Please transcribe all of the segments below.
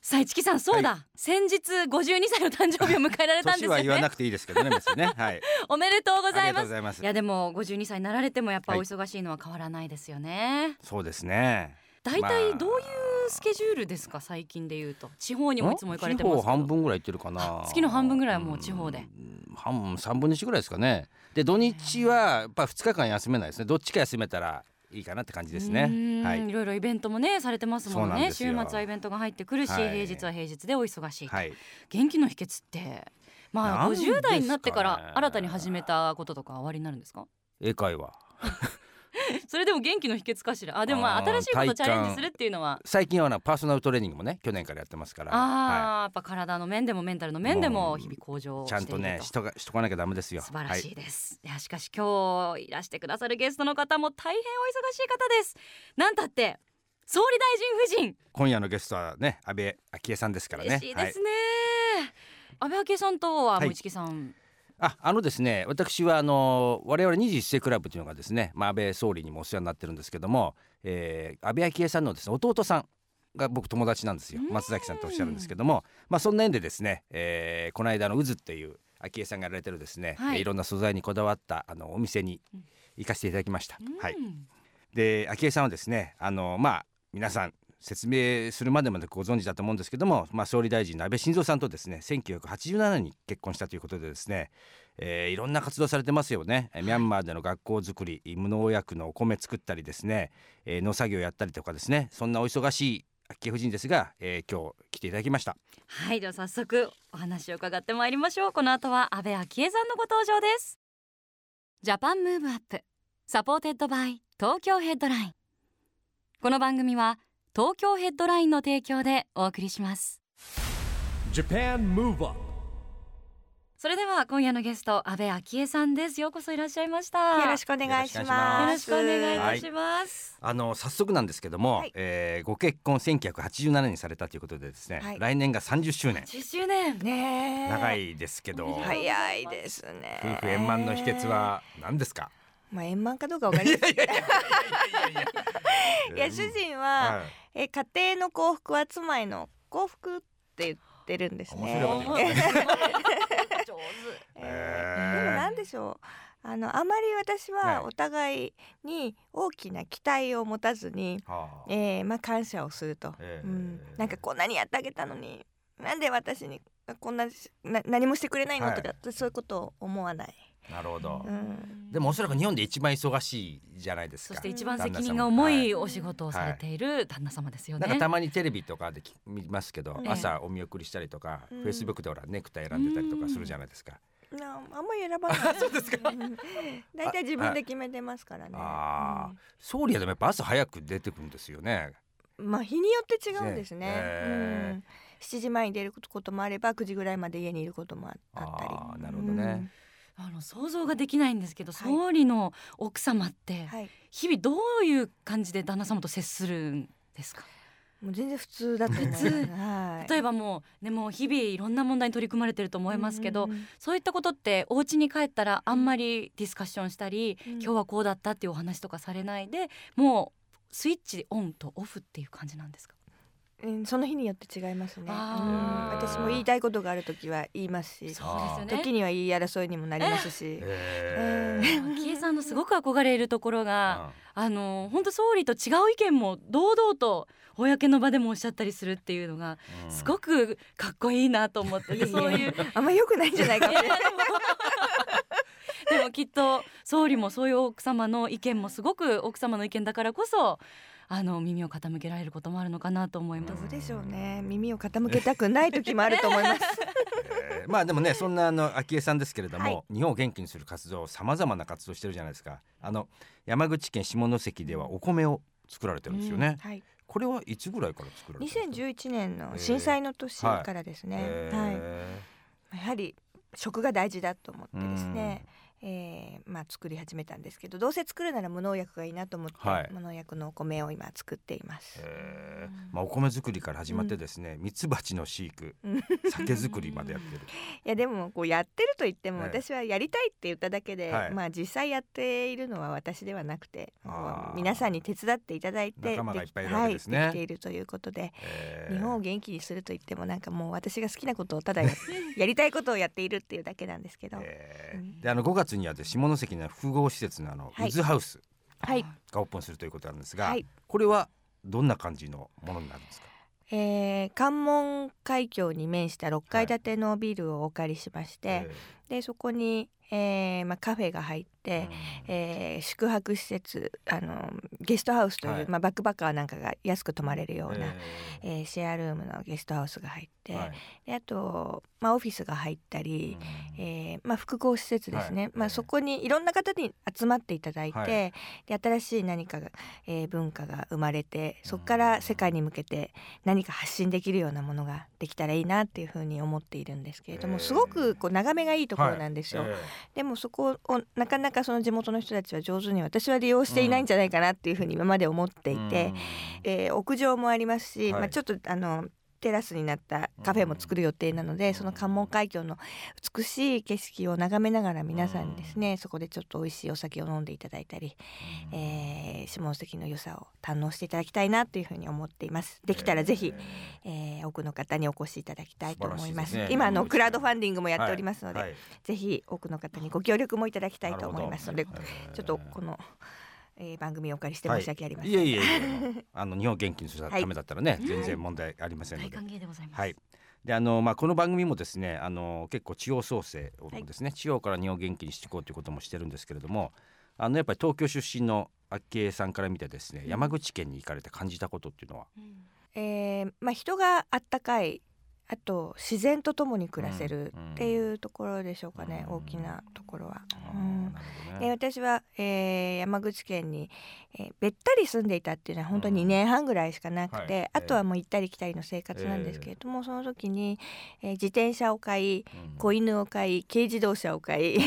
さあ市木さんそうだ、は先日52歳の誕生日を迎えられたんですよね。言わなくていいですけどね別にね。はい。おめでとうございます。いやでも52歳になられてもやっぱはい。お忙しいのは変わらないですよね、そうですね。大まあ。体どういうスケジュールですか最近で言うと？地方にもいつも行かれてます半分ぐらい行ってるかな。月の半分ぐらいはもう地方で。うん。半三分の一ぐらいですかね。で土日はやっぱ2日間休めないですね。どっちか休めたらいいかなって感じですね。はい。いろいろイベントもねされてますもんなんね週末はイベントが入ってくるし、はい。平日は平日でお忙しいと、はい。元気の秘訣ってまあなんですかね。50代になってから新たに始めたこととか終わりになるんですか？英会話 それでも元気の秘訣かしら？あでもまあ新しいことチャレンジするっていうのは。最近はなパーソナルトレーニングもね去年からやってますから。あはー、やっぱ体の面でもメンタルの面でも日々向上い、ちゃんとねしとかしとかなきゃダメですよ。素晴らしはいです、い、やしかし今日いらしてくださるゲストの方も大変お忙しい方です。なんたって総理大臣夫人。今夜のゲストはね安倍昭恵さんですからね。はい嬉しいですね、安倍昭恵さんとははい。もう市木さん、ああのですね私はあの我々21世クラブというのがですね、まあ、安倍総理にもお世話になってるんですけども、えー安倍昭恵さんのですね弟さんが僕友達なんですよ。うん。松崎さんとおっしゃるんですけども、まあ、そんな縁でですね、えーこの間の渦っていう昭恵さんがやられてるですね、はい。い、ろんな素材にこだわったあのお店に行かせていただきました。はい。うんで昭恵さんはですねあのまあ皆さん説明するまでまでご存知だと思うんですけども、まあ、総理大臣の安倍晋三さんとですね1987年に結婚したということでですね、えーいろんな活動されてますよね、えーミャンマーでの学校づくり無農薬のお米作ったりですね、えー農作業やったりとかですねそんなお忙しい昭恵夫人ですが、えー今日来ていただきました。はいでは早速お話を伺ってまいりましょう。この後は安倍昭恵さんのご登場です。Japan Move Up supported by Tokyo Headline。この番組は東京ヘッドラインの提供でお送りします Japan Move Up それでは今夜のゲスト安倍昭恵さんですようこそいらっしゃいましたよろしくお願いします。よろしくお願いいたします、あの早速なんですけども、はいえーご結婚1987年にされたということでですね、はい来年が30周年10周年ねえ。長。いですけど、はい早いですね。夫婦円満の秘訣。は何ですか？まあ円満かどうかわかりません。いいやいや主人は、はい。え家庭の幸福は妻への幸福って言ってるんですね。上手 えへーー。でもなんでしょう。あのあまり私はお互いに大きな期待を持たずに、はあ。えーまあ感謝をすると、えー。うん、なんかこんなにやってあげたのになんで私にこんな何もしてくれないの、はい。とかそういうことを思わない。なるほど、うん。でもおそらく日本で一番忙しいじゃないですか。そして一番責任が重いはお仕事をされている旦那様ですよね、なんかたまにテレビとかでき見ますけど、ね。朝お見送りしたりとか、うん。フェイスブックでほらネクタイ選んでたりとかするじゃないですか、なあんまり選ばない。そうですか？大体自分で決めてますからね。ああ総理はでもやっぱ朝早く出てくるんですよね。うんまあ日によって違うんですね。ね。へーうん。7時前に出ることもあれば9時ぐらいまで家にいることもああったり。あーなるほどねあの想像ができないんですけど、はい総理の奥様っうて。日々どういう感じで旦那様と接するんですか？もう全然普通だと思います。普通はい。例えばもうねもう日々いろんな問題に取り組まれてると思いますけど、うんうんそういったことってお家に帰ったらあんまりディスカッションしたり、うん今日はこうだったっていうお話とかされないでもうスイッチオンとオフっていう感じなんですか？うん、その日によって違いますね。うん。私も言いたいことがあるときは言いますし、時には言い争いにもなりますし。へー。さんのすごく憧れるところが、うん。あの本当総理と違う意見も堂々と公の場でもおっしゃったりするっていうのがうん。すごくかっこいいなと思ってて、そういう。あんま良くないんじゃないかでもきっと総理もそういう奥様の意見もすごく奥様の意見だからこそあの耳を傾けられることもあるのかなと思います。どうでしょうね。耳を傾けたくない時もあると思います。えーまあでもねそんなあの昭恵さんですけれども、はい。日本を元気にする活動さまざまな活動してるじゃないですか。あの山口県下関ではお米を作られてるんですよね、はい。これはいつぐらいから作られてるんですか？2011年の震災の年からですね、えはい。ーやはり食が大事だと思ってですね、えーまあ、作り始めたんですけどどうせ作るなら無農薬がいいなと思って、はい。無農薬のお米を今作っています。えー。まあ、お米作りから始まってですね、ミツバチの飼育うん。酒造りまでやってる。いやでもこうやってると言ってもええ私はやりたいって言っただけで、はい。まあ実際やっているのは私ではなくて皆さんに手伝っていただいて仲間がいっぱいいるはわけですね。はい、できているということで、えー。日本を元気にすると言ってもなんかもう私が好きなことをただや やりたいことをやっているっていうだけなんですけど、えー。うん。であの5月にはで下関の複合施設のあの、はい。ウズハウスはい。がオープンするということなんですが、はい。これはどんな感じのものになるんですか？えー関門海峡に面した6階建てのビルをお借りしまして、でそこに、えーまあ、カフェが入って、えー宿泊施設あのゲストハウスという、はい。まあ、バックパッカーなんかが安く泊まれるような、ええーシェアルームのゲストハウスが入って、はい。であと、まあ、オフィスが入ったり、えーまあ、複合施設ですね、まあ、はいええそこにいろんな方に集まっていただいて、はい。で新しい何かが、えー文化が生まれてそこから世界に向けて何か発信できるようなものができたらいいなっていうふうに思っているんですけれども、ええすごくこう眺めがいいところなんですよ。えでもそこをなかなかその地元の人たちは上手に私は利用していないんじゃないかなっていうふうに今まで思っていて、えー屋上もありますし、はい。まあ、ちょっとあのテラスになったカフェも作る予定なので、その関門海峡の美しい景色を眺めながら皆さんにですね、そこでちょっと美味しいお酒を飲んでいただいたり、えー下関の良さを堪能していただきたいなというふうに思っています。できたらぜひ、えー多くの方にお越しいただきたいと思います。ね。今あのクラウドファンディングもやっておりますので、はい。ぜひ多くの方にご協力もいただきたいと思いますのでちょっとこの、えー番組をお借りして申し訳ありません、いえいえいえ あの日本を元気にするためだったらね、はい全然問題ありませんので、大歓迎でございます。はい。であのまあ、この番組もですねあの結構地方創生をですね、地方から日本を元気にしていこうということもしてるんですけれどもあのやっぱり東京出身の昭恵さんから見てですね、山口県に行かれて感じたことっていうのは、うん。えーまあ、人があったかいあと自然と共に暮らせるうんっていうところでしょうかね、うん。大きなところは。うん。ね。私は、えー山口県に、えーべったり住んでいたっていうのは本当に2年半ぐらいしかなくて、はい。あとはもう行ったり来たりの生活なんですけれども、その時に、えー自転車を買いうん。子犬を買い軽自動車を買い。あ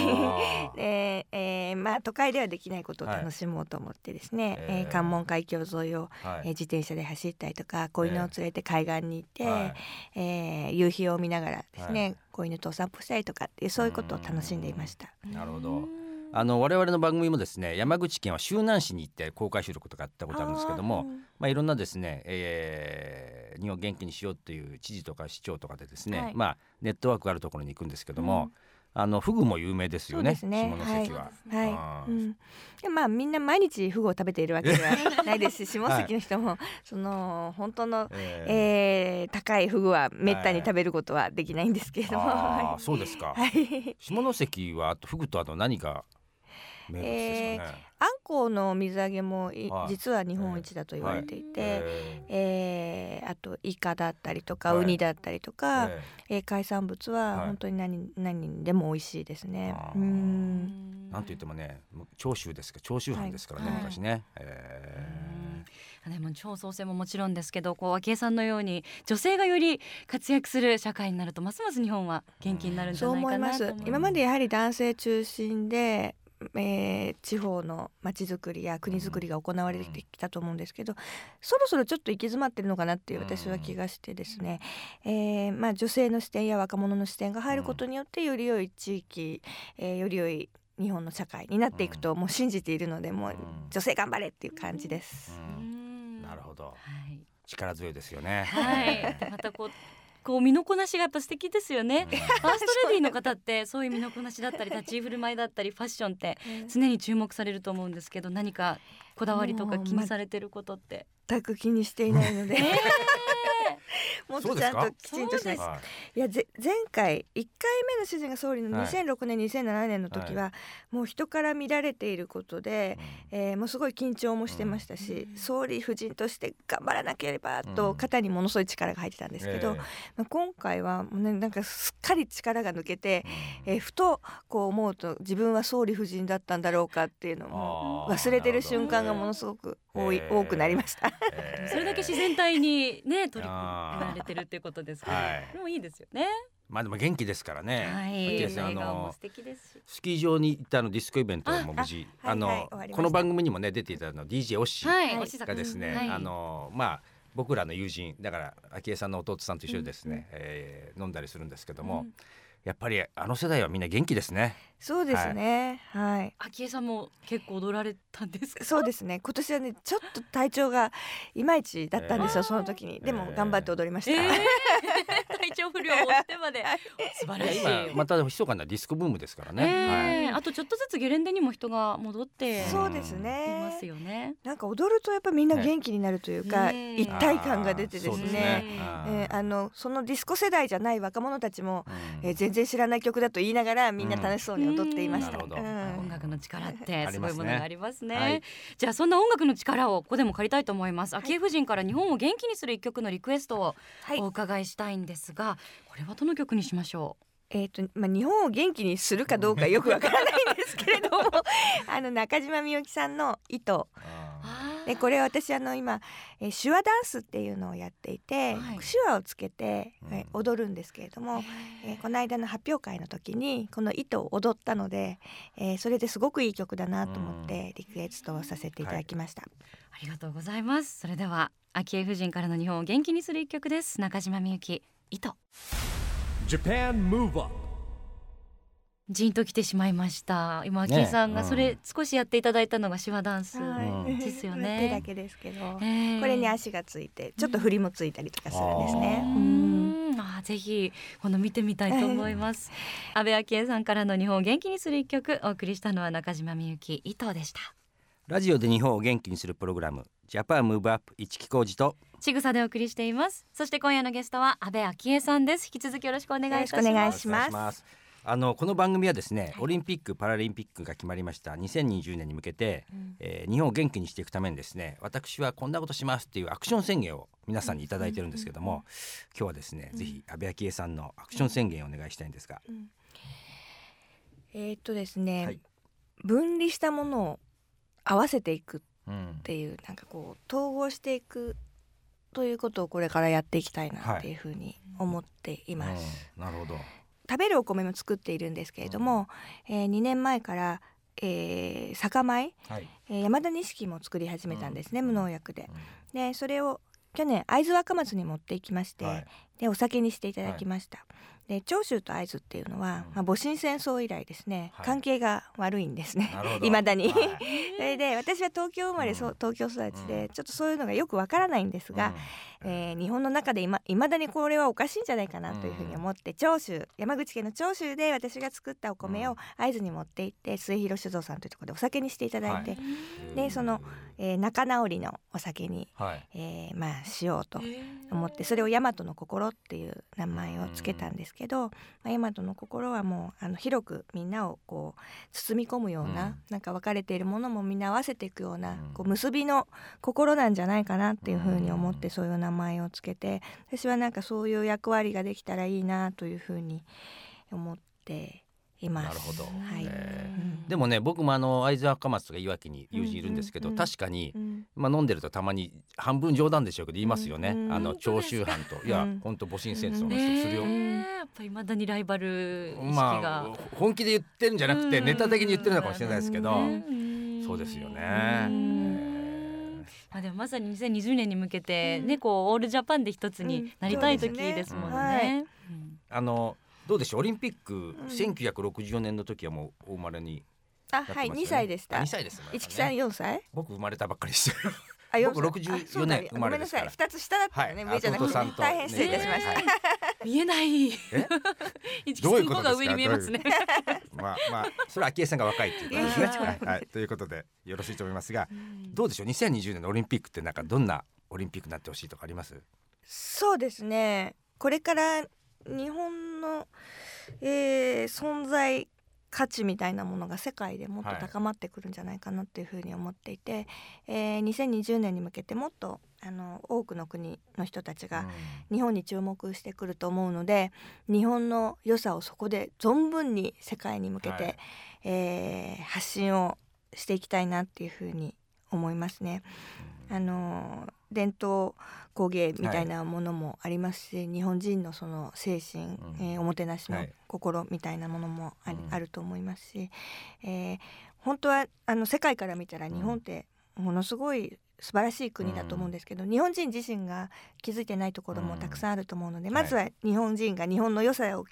ー。でえーまあ、都会ではできないことを楽しもうと思ってですね、はいえー。えー関門海峡沿いを、はい。えー自転車で走ったりとか子犬を連れて海岸に行って、はい。えー夕日を見ながらですね、はい。子犬とお散歩したりとかっていうそういうことを楽しんでいました。なるほど。あの我々の番組もですね山口県は周南市に行って公開収録とかやったことあるんですけども、まあ、いろんなですね、えー日本を元気にしようっていう知事とか市長とかでですね、はい。まあ、ネットワークがあるところに行くんですけども、あのフグも有名ですよねそうですね。下関は。はい、あー。うん、でまあみんな毎日フグを食べているわけではないですし 下関の人も、その本当の、えーえー高いフグはめったに食べることはできないんですけれども、そうですか、はい、下関はフグとあと何が名物ですかね、あんこうの水揚げもいはい。実は日本一だと言われていて、ええーあとイカだったりとか、はい。ウニだったりとーか、ええー海産物ははい。本当に何,、何でも美味しいですね。うん。ーなんと言ってもね長州ですか長州藩ですからね、はい。昔ね、えでも超創生ももちろんですけどこう昭恵さんのように女性がより活躍する社会になるとますます日本は元気になるんじそうゃないかなと思います。今までやはり男性中心で、えー地方の町づくりや国づくりが行われてきたと思うんですけど、そろそろちょっと行き詰まってるのかなっていう私は気がしてですね、えーまあ、女性の視点や若者の視点が入ることによってより良い地域、えーより良い日本の社会になっていくともう信じているのでもううん。女性頑張れっていう感じです。ううん。んなるほど。はい。力強いですよね。はい、で またこうこう身のこなしがやっぱ素敵ですよね。ファーストレディーの方ってそういう身のこなしだったり立ち居振る舞いだったりファッションって常に注目されると思うんですけど何かこだわりとか気にされてることって。全く気にしていないので、え もっとちゃんときちんとしないそうはい。やぜ前回1回目の主人が総理のはい。2006年、2007年の時は、はもう人から見られていることで、えーもうすごい緊張もしてましたし、うん。総理夫人として頑張らなければうん。と肩にものすごい力が入ってたんですけど、えまあ、今回はもう、ね、なんかすっかり力が抜けて、えーふとこう思うと自分は総理夫人だったんだろうかっていうのも忘れてる瞬間がものすごく多い、えー多くなりました。えーそれだけ自然体にね取り組あーまれてるっていうことですから、はい。でもいいですよね。まあでも元気ですからね。はい。あの素敵ですし。スキー場に行ったあのディスコイベントも無事あの、この番組にもね出ていたの DJ オッシー。がですね、はいあのまあ僕らの友人だから昭恵さんの弟さんと一緒にですね、えー飲んだりするんですけども、やっぱりあの世代はみんな元気ですね。そうですね。はい、昭恵さんも結構踊られたんですか？そうですね。今年はねちょっと体調がいまいちだったんですよ、えー。その時に。でもえー。頑張って踊りました、えー体調不良をしてまで。素晴らしい。今また密かなディスコブームですからね。はい。えーあとちょっとずつゲレンデにも人が戻ってそうですいねますよね。なんか踊るとやっぱみんな元気になるというか、ね一体感が出てですあーそうですね。え。ーあのそのディスコ世代じゃない若者たちも、うん。えー全然知らない曲だと言いながらみんな楽しそうに踊っていました。うん。なるほど。うん。音楽の力ってすごいものがありますね。はいじゃあそんな音楽の力をここでも借りたいと思います。昭恵夫人から日本を元気にする一曲のリクエストをはい。お伺いしたいんですが、これはどの曲にしましょえーとまあ、日本を元気にするかどうかよくわからないんですけれども あの中島みゆきさんの「糸あ」でこれ私あの今、えー手話ダンスっていうのをやっていて、はい。手話をつけて、うん。えー踊るんですけれども、えーこの間の発表会の時にこの「糸」を踊ったので、えーそれですごくいい曲だなと思ってリクエストをさせていただきました。ありがとうございます。それでは昭恵夫人からの日本を元気にする一曲です。中島みゆき糸。Japan Move Up ジンと来てしまいました。今ね昭恵さんがうんそれ少しやっていただいたのが手話ダンス。はいですよね 手だけですけど、えーこれに足がついてちょっと振りもついたりとかするんですね。ううんあーぜひ今度見てみたいと思います。安倍昭恵さんからの日本を元気にする一曲お送りしたのは中島みゆき糸でした。ラジオで日本を元気にするプログラムジャパンムーブアップ一木工事とちぐさでお送りしています。そして今夜のゲストは安倍昭恵さんです。引き続きよろしくお願いいたします。よろしくお願いします。あのこの番組はですね、オリンピック・パラリンピックが決まりました。2020年に向けて、えー日本を元気にしていくためにですね私はこんなことしますっていうアクション宣言を皆さんにいただいてるんですけども、今日はですね、ぜひ安倍昭恵さんのアクション宣言をお願いしたいんですが、えーっとですね、はい。分離したものを合わせていくっうんていうなんかこう統合していくということをこれからやっていきたいなっていうふうに思っています。うん。なるほど。食べるお米も作っているんですけれども、えー、2年前から、えー、酒米、はい、えー山田錦も作り始めたんですね、うん。無農薬で。う。でそれを去年会津若松に持っていきまして、んはい。でお酒にしていただきました。で長州と会津っていうのは、うん。まあ、戊辰戦争以来ですね、はい。関係が悪いんですね。いま だに。はい。それで私は東京生まれ、そう東京育ちで、うん。ちょっとそういうのがよくわからないんですが、えー日本の中でいま未だにこれはおかしいんじゃないかなというふうに思って、長州山口県の長州で私が作ったお米をうん。会津に持って行って末広酒造さんというところでお酒にしていただいて、はいでそのえー仲直りのお酒に、はい。えーまあしようと思ってそれを大和の心っていう名前をつけたんですけど、まあ、大和の心はもうあの広くみんなをこう包み込むような、うん。なんか分かれているものもみんな合わせていくような、うん。こう結びの心なんじゃないかなっていうふうに思ってうん。そういう名前をつけて私はなんかそういう役割ができたらいいなというふうに思っています。なるほど。はい。え。うん。でもね僕もあの会津若松とかいわきに友人いるんですけど、うんうんうん確かに、うん。まあ、飲んでるとたまに半分冗談でしょうけど言いますよね、うんうん。あの長州藩といやうん。本当戊辰戦争のね人するよ、え。やっぱ未だにライバル意識が、まあ本気で言ってるんじゃなくてうん。ネタ的に言ってるのかもしれないですけど、うん。そうですよね。うんまあでもまさに2020年に向けてね、こうオールジャパンで一つになりたい時ですもんね。うんね。うん。あのどうでしょうオリンピック、ん。1964年の時はもうお生まれにね。はい2歳でした。2歳です一木さん4歳？僕生まれたばっかりですあ四僕歳64あそうだ年生まれですから。ごめんなさい。2つ下だったよね、はい。上じゃなくて弟さんと。大変失礼いたしました、ね 見えない。え？一木どういうことですかさんの方が上に見えますね。まあまあそれは昭恵さんが若いっていうことですね。はい、はい、ということでよろしいと思いますがどうでしょう？2020年のオリンピックってなんかどんなオリンピックになってほしいとかあります？そうですね。これから日本の、えー存在価値みたいなものが世界でもっとはい。高まってくるんじゃないかなっていうふうに思っていて、えー2020年に向けてもっとあの多くの国の人たちが日本に注目してくると思うので日本の良さをそこで存分に世界に向けて、はい。えー発信をしていきたいなっていうふうに思いますね。あの伝統工芸みたいなものもありますし、日本人のその精神、うん。えーおもてなしのはい。心みたいなものもあり、うん。あると思いますし、えー本当はあの世界から見たらん日本ってものすごい素晴らしい国だと思うんですけど、日本人自身が気づいてないところもたくさんあると思うので、んまずは日本人が日本の良さをうん。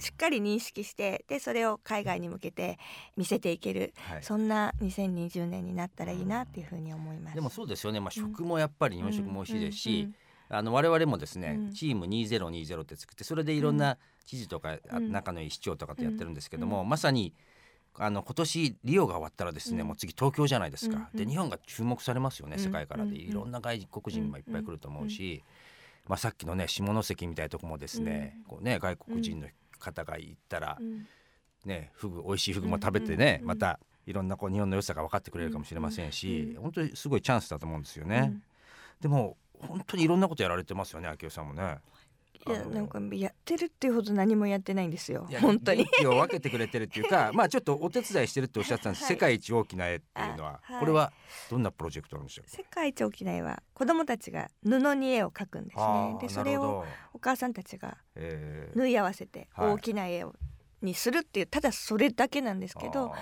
しっかり認識してでそれを海外に向けて見せていける、はい。そんな2020年になったらいいなっていうふうに思います。でもそうですよね、まあ、食もやっぱり日本食も美味しいですし、うん。あの我々もですね、うん。チーム2020って作ってそれでいろんな知事とか、仲のいい市長とかとやってるんですけども、うまさにあの今年リオが終わったらですね、うん。もう次東京じゃないですか、うんうん。で日本が注目されますよねうん世界から。で、うんいろんな外国人もいっぱい来ると思うし、まあ、さっきのね下関みたいなとこもですね,、こうね外国人の方が行ったら、うん。ねフグ美味しいフグも食べてね、うんまたいろんなこう日本の良さが分かってくれるかもしれませんし、うん本当にすごいチャンスだと思うんですよね。でも本当にいろんなことやられてますよね明夫さんもね。いやなんかやってるっていうほど何もやってないんですよ。本当に。元。気を分けてくれてるっていうか まあちょっとお手伝いしてるっておっしゃってたんです、はい。世界一大きな絵っていうのは、あはい。これはどんなプロジェクトなんでしょう世界一大きな絵は子供たちが布に絵を描くんですね。でそれをお母さんたちがえー。縫い合わせてはい大きな絵をにするっていうただそれだけなんですけど、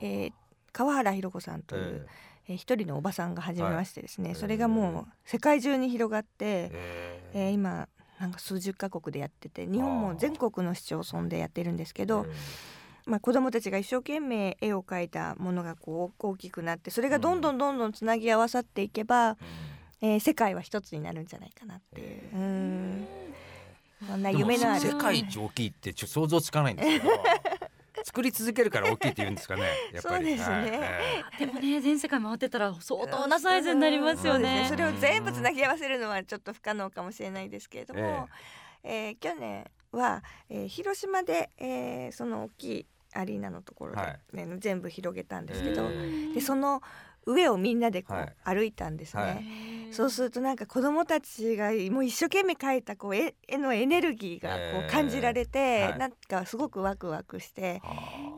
えー川原弘子さんという、ええー一人のおばさんが始めましてですね、はい。それがもう世界中に広がって、えー今なんか数十カ国でやってて日本も全国の市町村でやってるんですけど、まあ、子どもたちが一生懸命絵を描いたものがこう大きくなってそれがどんどんどんどんつなぎ合わさっていけば、えー世界は一つになるんじゃないかなっていう。えうん。そんな夢のある。世界一大きいってちょ想像つかないんですけど作り続けるから大きいって言うんですかねやっぱり。そうですね。はいえでもね全世界回ってたら相当なサイズになりますよね。それを全部つなぎ合わせるのはちょっと不可能かもしれないですけれども、えー去年は、えー広島で、えーその大きいアリーナのところで、はい。ね全部広げたんですけど、えでその上をみんなでこう、はい。歩いたんですね。はいそうするとなんか子どもたちがもう一生懸命描いたこう絵絵のエネルギーがこえーう感じられて、はい。なんかすごくワクワクして、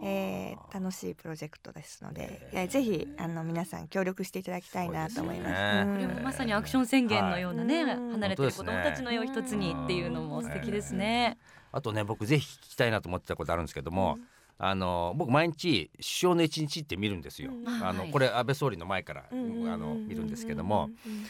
えー楽しいプロジェクトですので、えー。ぜひあの皆さん協力していただきたいなと思います。すよね。うん。これもまさにアクション宣言のようなね、はい。離れてる子どもたちの絵を一つにっていうのも素敵ですね。あとね僕ぜひ聞きたいなと思ってたことあるんですけども、あの僕毎日首相の一日って見るんですよ。うん。はい。あのこれ安倍総理の前から、うん。あの見るんですけども、うん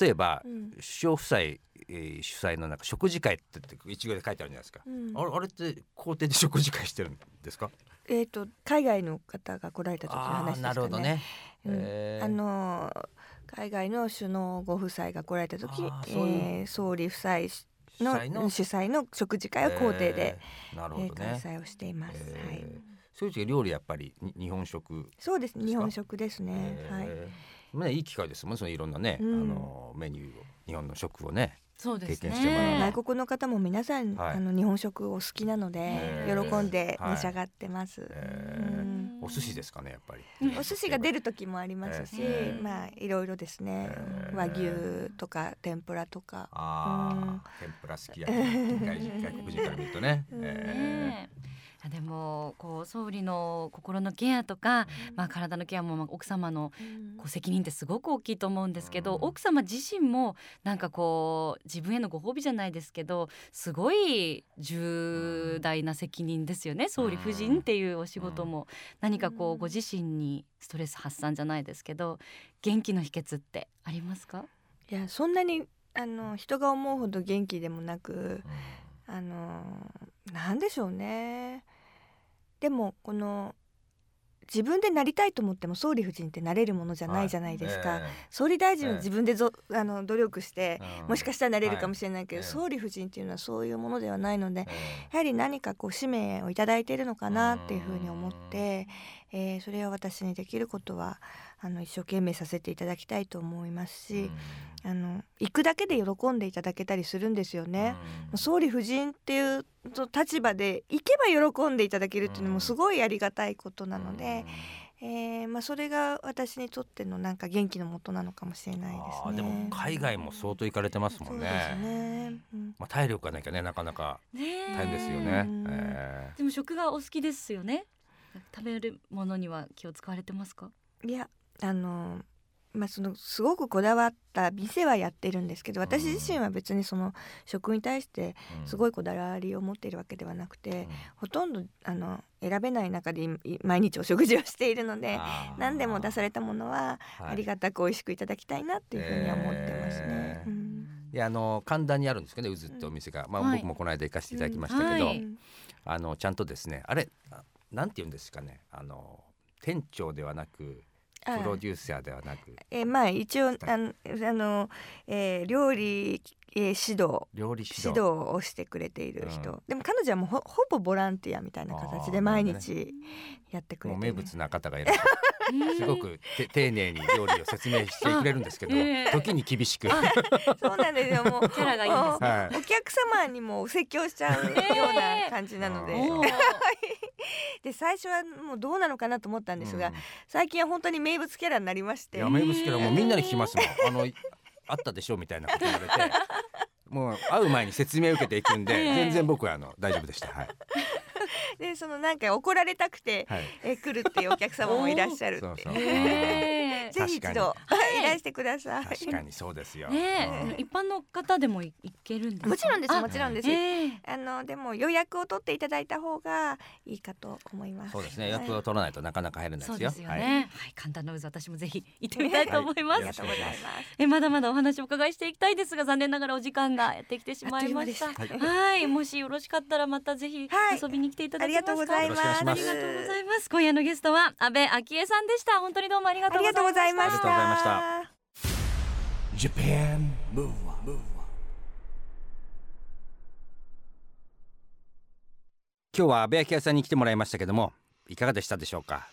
例えば、うん首相夫妻、えー主催のなんか食事会ってって一行で書いてあるじゃないですか。うんあれあれって皇帝で食事会してるんですか？えっ、と海外の方が来られた時のあ話ですかね。ーなるほどね。うんあのー海外の首脳ご夫妻が来られた時うえー総理夫妻の主催の？食事会を皇帝で、えーなるほどね。催をしています。えーはい。そういう時料理やっぱりに日本食そうです日本食ですね。はい。えーまあいい機会ですもんねそのいろんなね、うん。あのメニューを日本の食をねそうです経験してもらうね。外国の方も皆さん、はい。あの日本食お好きなので喜んではい召し上がってます。え。ーうん。お寿司ですかねやっぱり。うん。お寿司が出る時もありますし、え。ーまあいろいろですね、え。ー和牛とか天ぷらとか、あうん。あ天ぷら好きや外国人から見るとね、うん。え。ねえでもこう総理の心のケアとか、まあ、体のケアもまあ奥様のこう責任ってすごく大きいと思うんですけど、うん奥様自身もなんかこう自分へのご褒美じゃないですけどすごい重大な責任ですよね、総理夫人っていうお仕事も、何かこううん。ご自身にストレス発散じゃないですけど元気の秘訣ってありますか？いやそんなにあの人が思うほど元気でもなくあのなんでしょうねでもこの自分でなりたいと思っても総理夫人ってなれるものじゃないじゃないですか、総理大臣は自分でぞ、あの努力して、もしかしたらなれるかもしれないけど、はい。総理夫人っていうのはそういうものではないので、えやはり何かこう使命をいただいているのかなっていうふうに思って、えーそれを私にできることはあの一生懸命させていただきたいと思いますーし、あの行くだけで喜んでいただけたりするんですよね。うん総理夫人っていう立場で行けば喜んでいただけるっていうのもすごいありがたいことなので、えーまあ、それが私にとってのなんか元気の元なのかもしれないですね。でも海外も相当行かれてますもんそうですね。ね。うんまあ体力がなきゃねなかなかねえ大変ですよね。うんえでも食がお好きですよね食べるものには気を使われてますか？いやあのまあ、そのすごくこだわった店はやってるんですけど私自身は別にその食に対してすごいこだわりを持っているわけではなくて、ほとんどあの選べない中でい毎日お食事をしているので何でも出されたものはありがたく美味しくいただきたいなっていうふうには思ってますね。うん。いやあの神田にあるんですけどね渦ってお店が、まあ、はい。僕もこの間行かせていただきましたけど、はい。あのちゃんとですねあれあなんて言うんですかね。あの店長ではなくあプロデューサーではなく。えーまあ一応あのあの、えー料理、えー指導。料理指導。指導をしてくれている人、うん。でも彼女はもうほほぼボランティアみたいな形で毎日やってくれてる。もう名物な方がいらっしゃる。すごくて丁寧に料理を説明してくれるんですけど、時に厳しく、そうなんですよ。もう キャラがいいんですね。はいお客様にも説教しちゃうような感じなので、えで最初はもうどうなのかなと思ったんですが、うん。最近は本当に名物キャラになりまして。いや名物キャラもうみんなに聞きますもん。あのあったでしょみたいなこと言われて。もう会う前に説明を受けていくんで、ええ。全然僕はあの大丈夫でした。はい、でそのなんか怒られたくて、はい、え来るっていうお客様もいらっしゃるってそうそうぜひ一度、はいい、らしてください。確かにそうですよ、ねえ一般の方でもいいけるんですか？もちろんですあもちろんです。ええあのでも予約を取っていただいた方がいいかと思います。そうですね予約を取らないとなかなか入れないですよはいですよね。はい、簡単な渦私もぜひ行ってみたいと思います。ありがとうございます。えまだまだお話をお伺いしていきたいですが残念ながらお時間がやってきてしまいました。はい、もしよろしかったらまたぜひはい遊びに来ていただけますか？ありがとうございます。今夜のゲストは安倍昭恵さんでした。本当にどうもありがとうございました。ございました。Japan Move Up, 今日は安倍明さんに来てもらいましたけどもいかがでしたでしょうか？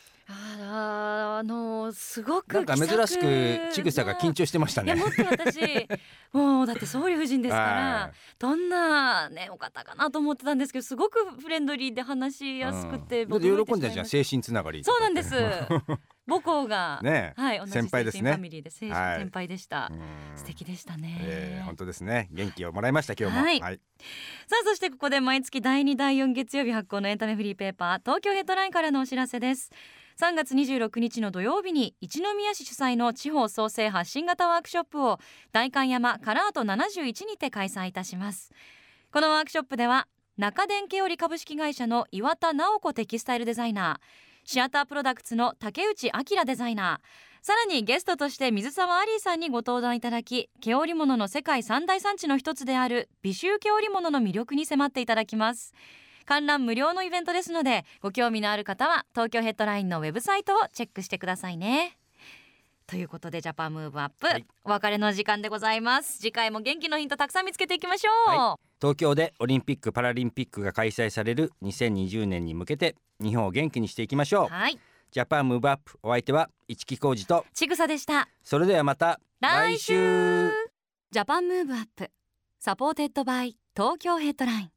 あのすごくなんか珍しくちぐさが緊張してましたね。いやもっと私もうだって総理夫人ですか はらどんなねお方かなと思ってたんですけどすごくフレンドリーで話しやすくて、うん。て喜んじゃん精神つながりそうなんです。母校が、ねえ。はい先輩ですね。ファミリーで精神はい。先輩でした、うん。素敵でしたね、えー本当ですね。元気をもらいました今日も。はい。はい、さあそしてここで毎月第2第4月曜日発行のエンタメフリーペーパー東京ヘッドラインからのお知らせです3月26日の土曜日に一宮市主催の地方創生発信型ワークショップを代官山カラート71にて開催いたします。このワークショップでは中電ケオリ株式会社の岩田直子テキスタイルデザイナーシアタープロダクツの竹内明デザイナーさらにゲストとして水沢アリーさんにご登壇いただき毛織物の世界三大産地の一つである美州毛織物の魅力に迫っていただきます。観覧無料のイベントですのでご興味のある方は東京ヘッドラインのウェブサイトをチェックしてくださいね。ということでジャパンムーブアップ、はい。お別れの時間でございます。次回も元気のヒントたくさん見つけていきましょう、は東京でオリンピック・パラリンピックが開催される2020年に向けて日本を元気にしていきましょう。はい。ジャパンムーブアップお相手は市木浩二とちぐさでした。それではまた来週。 Japan Move Up supported by Tokyo Headline